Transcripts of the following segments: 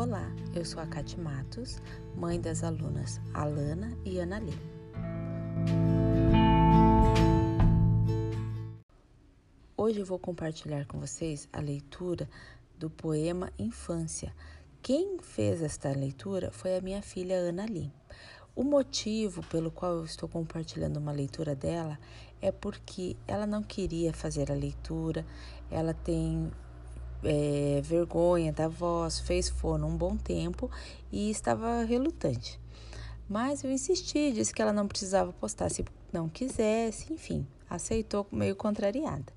Olá, eu sou a Cati Matos, mãe das alunas Alana e Ana Lee. Hoje eu vou compartilhar com vocês a leitura do poema Infância. Quem fez esta leitura foi a minha filha Ana Lee. O motivo pelo qual eu estou compartilhando uma leitura dela é porque ela não queria fazer a leitura, ela tem é, vergonha da voz, fez fono um bom tempo e estava relutante. Mas eu insisti, disse que ela não precisava postar se não quisesse, enfim, aceitou meio contrariada.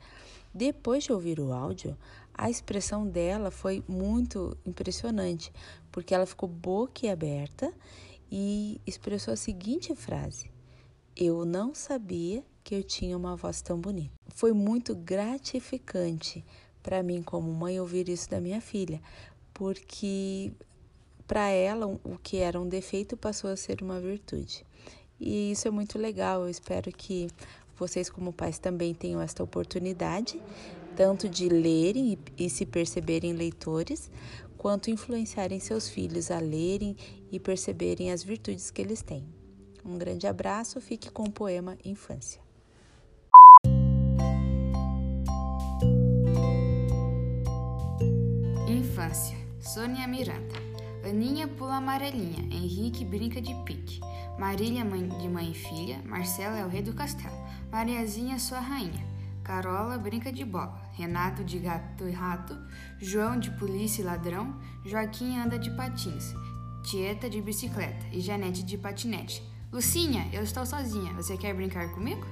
Depois de ouvir o áudio, a expressão dela foi muito impressionante, porque ela ficou boquiaberta e expressou a seguinte frase: Eu não sabia que eu tinha uma voz tão bonita. Foi muito gratificante para mim como mãe ouvir isso da minha filha, porque para ela o que era um defeito passou a ser uma virtude. E isso é muito legal. Eu espero que vocês como pais também tenham esta oportunidade, tanto de lerem e, se perceberem leitores, quanto influenciarem seus filhos a lerem e perceberem as virtudes que eles têm. Um grande abraço, fique com o poema Infância. Infância, Sônia Miranda. Aninha pula amarelinha, Henrique brinca de pique. Marília, mãe de mãe e filha, Marcela é o rei do castelo. Mariazinha, sua rainha. Carola brinca de bola, Renato de gato e rato, João de polícia e ladrão, Joaquim anda de patins, Tieta de bicicleta e Janete de patinete. Lucinha, eu estou sozinha, você quer brincar comigo?